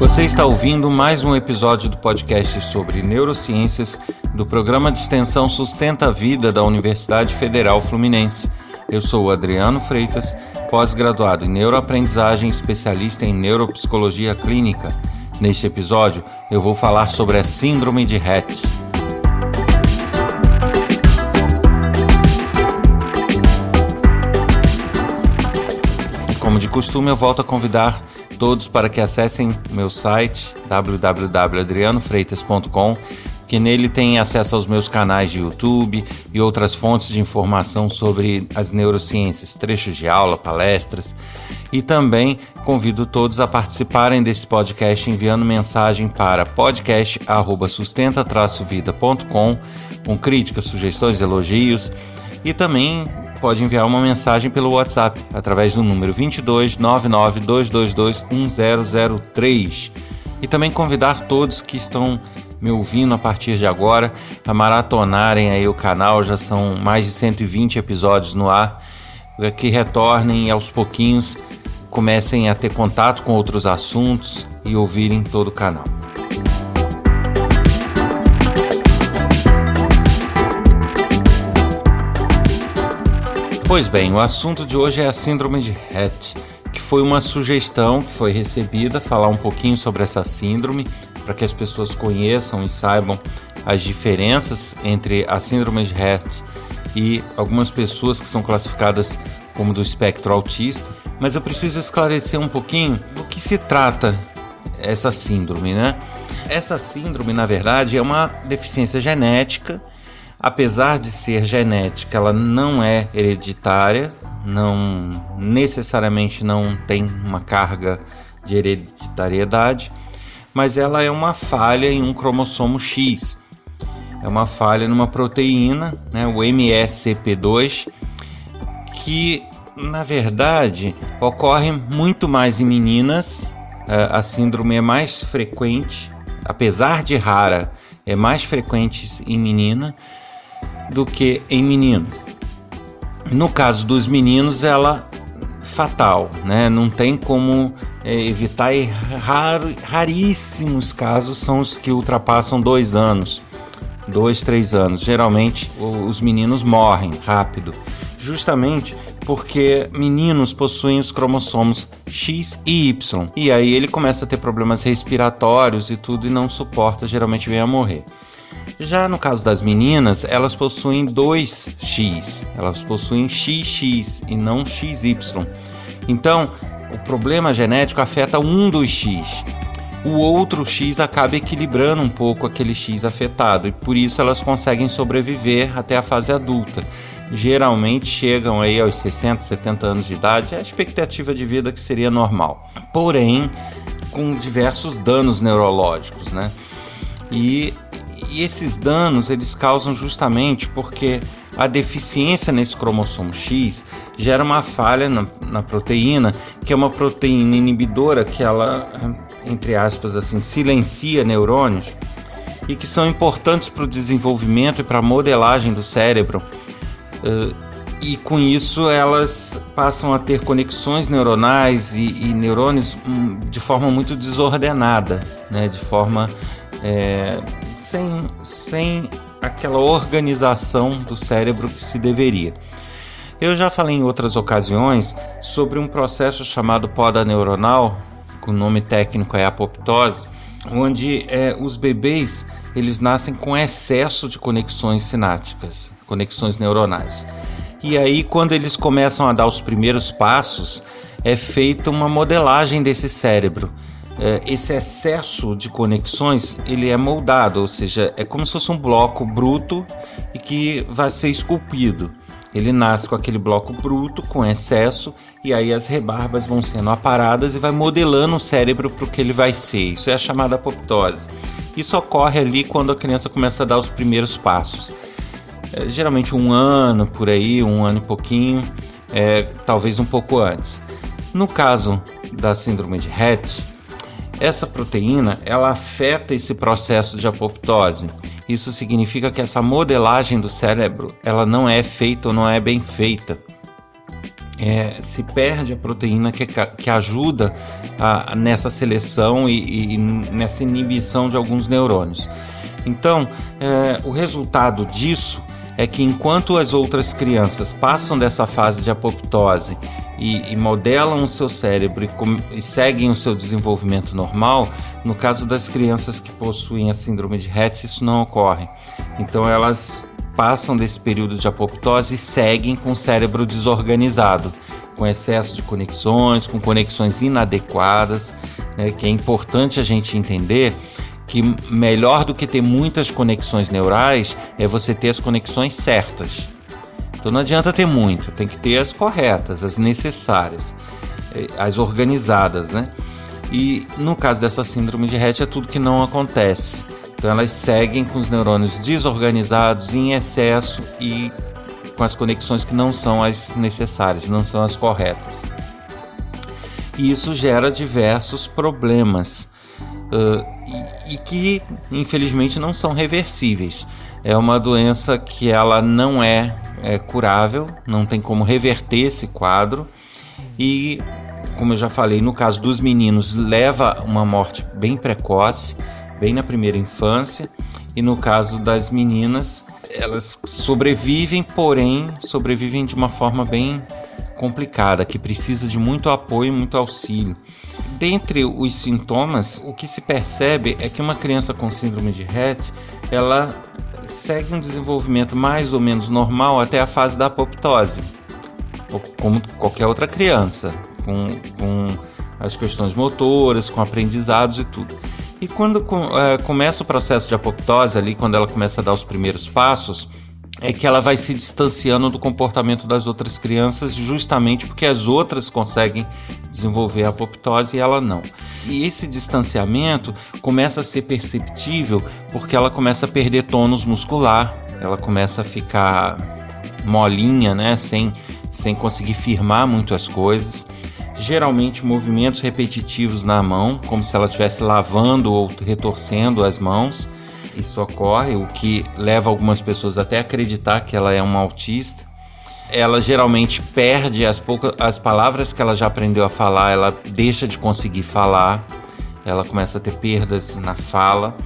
Você está ouvindo mais um episódio do podcast sobre neurociências do programa de extensão Sustenta a Vida da Universidade Federal Fluminense. Eu sou Adriano Freitas, pós-graduado em neuroaprendizagem, especialista em neuropsicologia clínica. Neste episódio, eu vou falar sobre a Síndrome de Rett. Como de costume, eu volto a convidar todos para que acessem meu site www.adrianofreitas.com, que nele tem acesso aos meus canais de YouTube e outras fontes de informação sobre as neurociências, trechos de aula, palestras. E também convido todos a participarem desse podcast enviando mensagem para podcast@sustenta-vida.com com críticas, sugestões, elogios e também pode enviar uma mensagem pelo WhatsApp através do número 22 22222 1003 e também convidar todos que estão me ouvindo a partir de agora a maratonarem aí o canal, já são mais de 120 episódios no ar, que retornem aos pouquinhos comecem a ter contato com outros assuntos e ouvirem todo o canal. Pois bem, o assunto de hoje é a síndrome de Rett, que foi uma sugestão que foi recebida, falar um pouquinho sobre essa síndrome, para que as pessoas conheçam e saibam as diferenças entre a síndrome de Rett e algumas pessoas que são classificadas como do espectro autista. Mas eu preciso esclarecer um pouquinho do que se trata essa síndrome, né? Essa síndrome, na verdade, é uma deficiência genética apesar de ser genética, ela não é hereditária, não necessariamente não tem uma carga de hereditariedade, mas ela é uma falha em um cromossomo X. É uma falha numa proteína, né, o MSCP2, que na verdade ocorre muito mais em meninas. É, a síndrome é mais frequente, apesar de rara, é mais frequente em menina do que em menino. No caso dos meninos, ela fatal, né? Não tem como é, evitar e rar, raríssimos casos são os que ultrapassam dois anos, dois, três anos. Geralmente os meninos morrem rápido, justamente porque meninos possuem os cromossomos X e Y. E aí ele começa a ter problemas respiratórios e tudo e não suporta, geralmente vem a morrer. Já no caso das meninas, elas possuem 2x, elas possuem XX e não XY. Então, o problema genético afeta um dos X. O outro X acaba equilibrando um pouco aquele X afetado e por isso elas conseguem sobreviver até a fase adulta. Geralmente chegam aí aos 60, 70 anos de idade, é a expectativa de vida que seria normal. Porém, com diversos danos neurológicos, né? E e esses danos eles causam justamente porque a deficiência nesse cromossomo X gera uma falha na, na, proteína, que é uma proteína inibidora que ela, entre aspas, assim, silencia neurônios e que são importantes para o desenvolvimento e para a modelagem do cérebro. Uh, e com isso elas passam a ter conexões neuronais e, e neurônios hum, de forma muito desordenada, né? de forma é, sem, sem aquela organização do cérebro que se deveria. Eu já falei em outras ocasiões sobre um processo chamado poda neuronal, com o nome técnico é apoptose, onde é, os bebês eles nascem com excesso de conexões sinápticas, conexões neuronais. E aí, quando eles começam a dar os primeiros passos, é feita uma modelagem desse cérebro esse excesso de conexões ele é moldado, ou seja, é como se fosse um bloco bruto e que vai ser esculpido. Ele nasce com aquele bloco bruto, com excesso, e aí as rebarbas vão sendo aparadas e vai modelando o cérebro para o que ele vai ser. Isso é a chamada apoptose. Isso ocorre ali quando a criança começa a dar os primeiros passos. É, geralmente um ano por aí, um ano e pouquinho, é, talvez um pouco antes. No caso da síndrome de Rett, essa proteína ela afeta esse processo de apoptose. Isso significa que essa modelagem do cérebro ela não é feita ou não é bem feita. é, se perde a proteína que, que ajuda a, nessa seleção e, e, nessa inibição de alguns neurônios. Então, é, o resultado disso é que enquanto as outras crianças passam dessa fase de apoptose e, e modelam o seu cérebro e, e, seguem o seu desenvolvimento normal, no caso das crianças que possuem a síndrome de Rett, isso não ocorre. Então elas passam desse período de apoptose e seguem com o cérebro desorganizado, com excesso de conexões, com conexões inadequadas, né, que é importante a gente entender que melhor do que ter muitas conexões neurais é você ter as conexões certas. Então não adianta ter muito, tem que ter as corretas, as necessárias, eh, as organizadas, né? E no caso dessa síndrome de Rett é tudo que não acontece. Então elas seguem com os neurônios desorganizados, em excesso e com as conexões que não são as necessárias, não são as corretas. E isso gera diversos problemas uh, e, e que infelizmente não são reversíveis. É uma doença que ela não é, é curável, não tem como reverter esse quadro e como eu já falei, no caso dos meninos, leva uma morte bem precoce, bem na primeira infância, e no caso das meninas, elas sobrevivem, porém sobrevivem de uma forma bem complicada, que precisa de muito apoio, muito auxílio. Dentre os sintomas, o que se percebe é que uma criança com síndrome de Rett, ela segue um desenvolvimento mais ou menos normal até a fase da apoptose, como qualquer outra criança com, com as questões motoras, com aprendizados e tudo. E quando é, começa o processo de apoptose, ali, quando ela começa a dar os primeiros passos, é que ela vai se distanciando do comportamento das outras crianças, justamente porque as outras conseguem desenvolver a apoptose e ela não. E esse distanciamento começa a ser perceptível porque ela começa a perder tônus muscular, ela começa a ficar molinha, né, sem, sem conseguir firmar muito as coisas geralmente movimentos repetitivos na mão, como se ela estivesse lavando ou retorcendo as mãos. Isso ocorre, o que leva algumas pessoas até a acreditar que ela é uma autista. Ela geralmente perde as poucas as palavras que ela já aprendeu a falar, ela deixa de conseguir falar, ela começa a ter perdas na fala.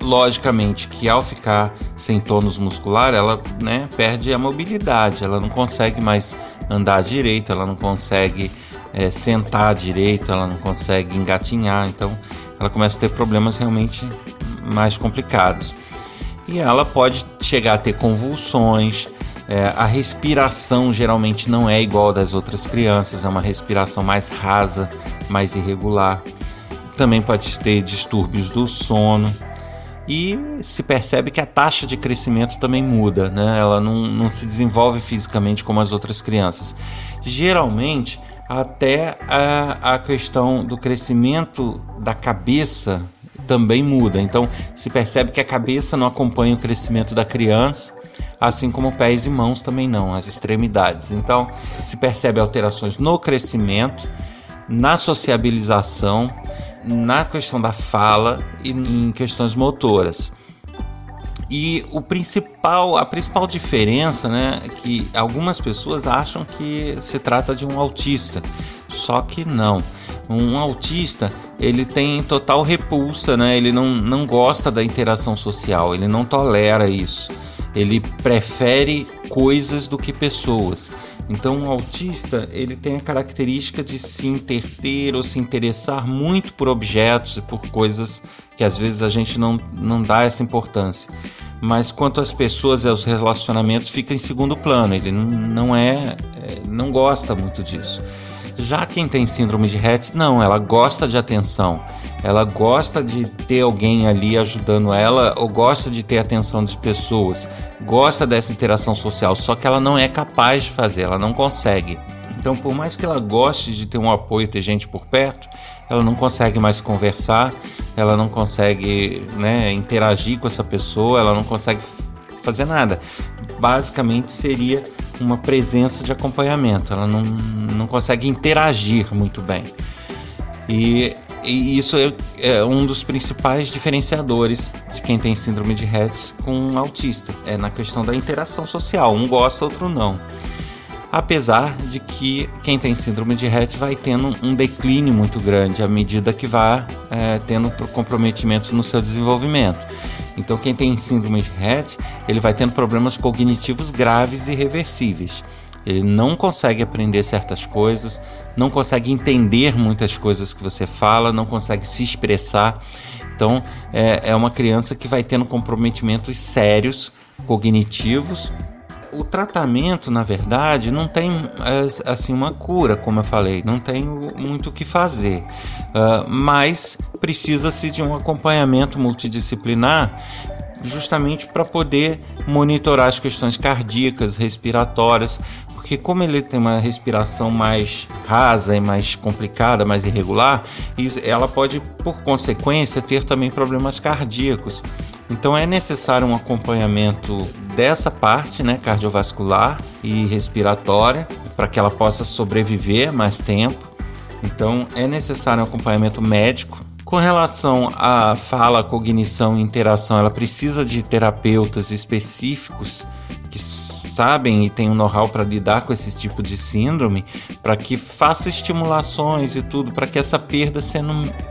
Logicamente que ao ficar sem tônus muscular, ela né, perde a mobilidade, ela não consegue mais andar direito, ela não consegue é, sentar direito, ela não consegue engatinhar, então ela começa a ter problemas realmente mais complicados. E ela pode chegar a ter convulsões, é, a respiração geralmente não é igual das outras crianças, é uma respiração mais rasa, mais irregular. Também pode ter distúrbios do sono e se percebe que a taxa de crescimento também muda, né? ela não, não se desenvolve fisicamente como as outras crianças. Geralmente, até a, a questão do crescimento da cabeça também muda. Então, se percebe que a cabeça não acompanha o crescimento da criança, assim como pés e mãos também não, as extremidades. Então, se percebe alterações no crescimento, na sociabilização, na questão da fala e em questões motoras. E o principal, a principal diferença, né, é que algumas pessoas acham que se trata de um autista, só que não. Um autista, ele tem total repulsa, né? Ele não, não gosta da interação social, ele não tolera isso. Ele prefere coisas do que pessoas. Então, um autista, ele tem a característica de se interter ou se interessar muito por objetos e por coisas que às vezes a gente não, não dá essa importância mas quanto às pessoas e aos relacionamentos fica em segundo plano. Ele não, não é, é, não gosta muito disso. Já quem tem síndrome de Rett, não, ela gosta de atenção. Ela gosta de ter alguém ali ajudando ela ou gosta de ter atenção de pessoas, gosta dessa interação social, só que ela não é capaz de fazer, ela não consegue. Então, por mais que ela goste de ter um apoio, ter gente por perto, ela não consegue mais conversar, ela não consegue né, interagir com essa pessoa, ela não consegue fazer nada. Basicamente seria uma presença de acompanhamento, ela não, não consegue interagir muito bem. E, e isso é, é, um dos principais diferenciadores de quem tem síndrome de Rett com um autista, é na questão da interação social, um gosta, outro não. Apesar de que quem tem síndrome de Rett vai tendo um declínio muito grande à medida que vai é, tendo comprometimentos no seu desenvolvimento. Então, quem tem síndrome de Rett, ele vai tendo problemas cognitivos graves e irreversíveis. Ele não consegue aprender certas coisas, não consegue entender muitas coisas que você fala, não consegue se expressar. Então, é, é uma criança que vai tendo comprometimentos sérios cognitivos o tratamento, na verdade, não tem assim uma cura, como eu falei, não tem muito o que fazer, uh, mas precisa-se de um acompanhamento multidisciplinar justamente para poder monitorar as questões cardíacas, respiratórias, porque como ele tem uma respiração mais rasa e mais complicada, mais irregular, ela pode, por consequência, ter também problemas cardíacos. Então é necessário um acompanhamento dessa parte, né, cardiovascular e respiratória, para que ela possa sobreviver mais tempo. Então é necessário um acompanhamento médico com relação à fala, cognição e interação, ela precisa de terapeutas específicos que sabem e têm um know-how para lidar com esse tipo de síndrome, para que faça estimulações e tudo, para que essa perda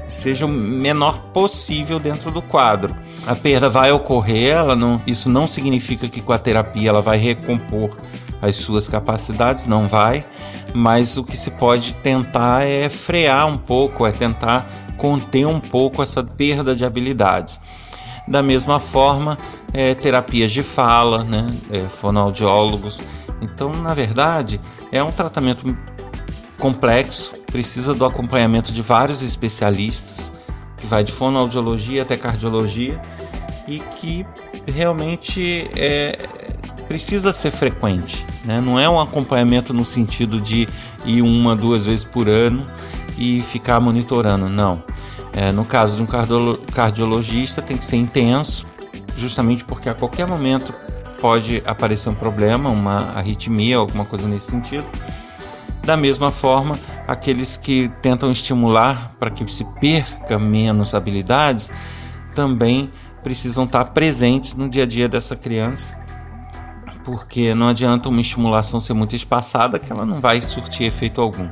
seja o menor possível dentro do quadro. A perda vai ocorrer, ela não, isso não significa que com a terapia ela vai recompor as suas capacidades, não vai, mas o que se pode tentar é frear um pouco, é tentar conter um pouco essa perda de habilidades. Da mesma forma, é, terapias de fala, né, é, fonoaudiólogos. Então, na verdade, é um tratamento complexo, precisa do acompanhamento de vários especialistas, que vai de fonoaudiologia até cardiologia, e que realmente é, precisa ser frequente. Né? Não é um acompanhamento no sentido de ir uma, duas vezes por ano e ficar monitorando, não. É, no caso de um cardiologista, tem que ser intenso, justamente porque a qualquer momento pode aparecer um problema, uma arritmia, alguma coisa nesse sentido. Da mesma forma, aqueles que tentam estimular para que se perca menos habilidades também precisam estar presentes no dia a dia dessa criança, porque não adianta uma estimulação ser muito espaçada que ela não vai surtir efeito algum.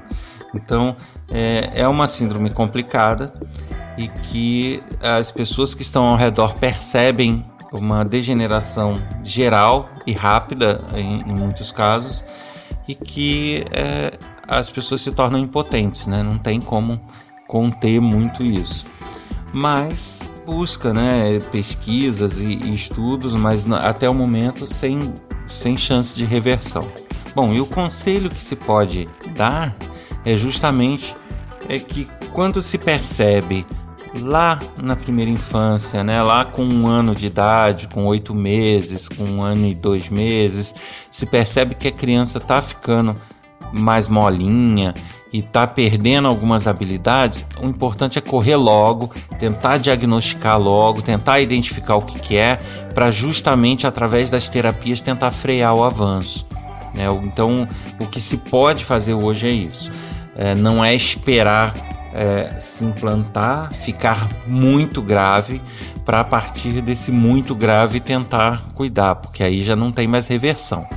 Então, é, é uma síndrome complicada e que as pessoas que estão ao redor percebem uma degeneração geral e rápida em, em muitos casos e que é, as pessoas se tornam impotentes, né? não tem como conter muito isso. Mas busca né, pesquisas e, e estudos, mas até o momento sem, sem chance de reversão. Bom, e o conselho que se pode dar é justamente é que quando se percebe lá na primeira infância, né, lá com um ano de idade, com oito meses, com um ano e dois meses, se percebe que a criança está ficando mais molinha e está perdendo algumas habilidades, o importante é correr logo, tentar diagnosticar logo, tentar identificar o que, que é, para justamente através das terapias tentar frear o avanço. Né? Então, o que se pode fazer hoje é isso é, não é esperar é, se implantar, ficar muito grave, para a partir desse muito grave tentar cuidar, porque aí já não tem mais reversão.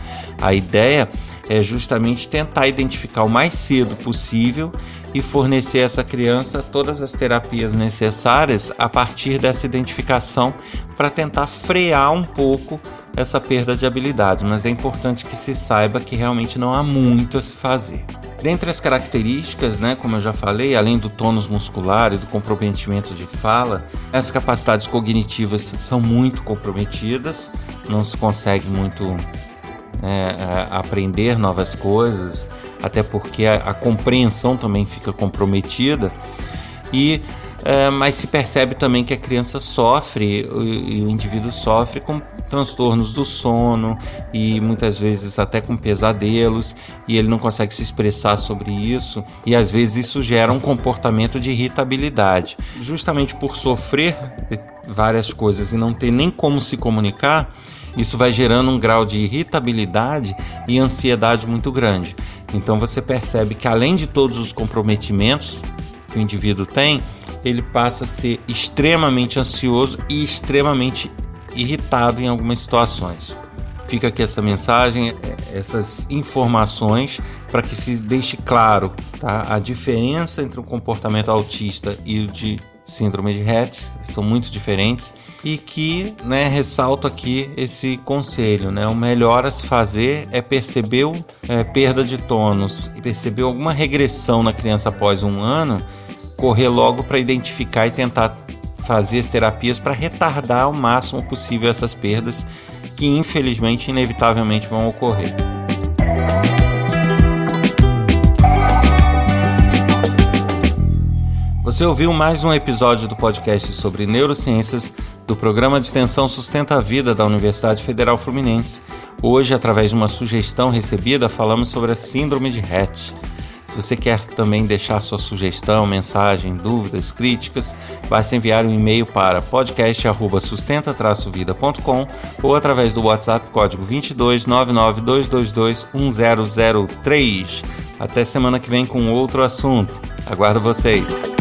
A ideia é justamente tentar identificar o mais cedo possível e fornecer a essa criança todas as terapias necessárias a partir dessa identificação para tentar frear um pouco essa perda de habilidades. Mas é importante que se saiba que realmente não há muito a se fazer. Dentre as características, né, como eu já falei, além do tônus muscular e do comprometimento de fala, as capacidades cognitivas são muito comprometidas, não se consegue muito né, aprender novas coisas, até porque a, a compreensão também fica comprometida. E é, mas se percebe também que a criança sofre e o indivíduo sofre com transtornos do sono e muitas vezes até com pesadelos e ele não consegue se expressar sobre isso e às vezes isso gera um comportamento de irritabilidade. Justamente por sofrer várias coisas e não ter nem como se comunicar, isso vai gerando um grau de irritabilidade e ansiedade muito grande. Então você percebe que além de todos os comprometimentos que o indivíduo tem, ele passa a ser extremamente ansioso e extremamente irritado em algumas situações. Fica aqui essa mensagem, essas informações para que se deixe claro tá? a diferença entre o comportamento autista e o de síndrome de Rett, são muito diferentes e que né, ressalto aqui esse conselho, né, o melhor a se fazer é perceber é, perda de tônus perceber alguma regressão na criança após um ano, correr logo para identificar e tentar fazer as terapias para retardar ao máximo possível essas perdas que infelizmente inevitavelmente vão ocorrer. Você ouviu mais um episódio do podcast sobre neurociências do programa de extensão Sustenta a Vida da Universidade Federal Fluminense. Hoje, através de uma sugestão recebida, falamos sobre a Síndrome de Rett. Se você quer também deixar sua sugestão, mensagem, dúvidas, críticas, basta enviar um e-mail para podcast@sustenta-vida.com ou através do WhatsApp código 22 99222 1003. Até semana que vem com outro assunto. Aguardo vocês.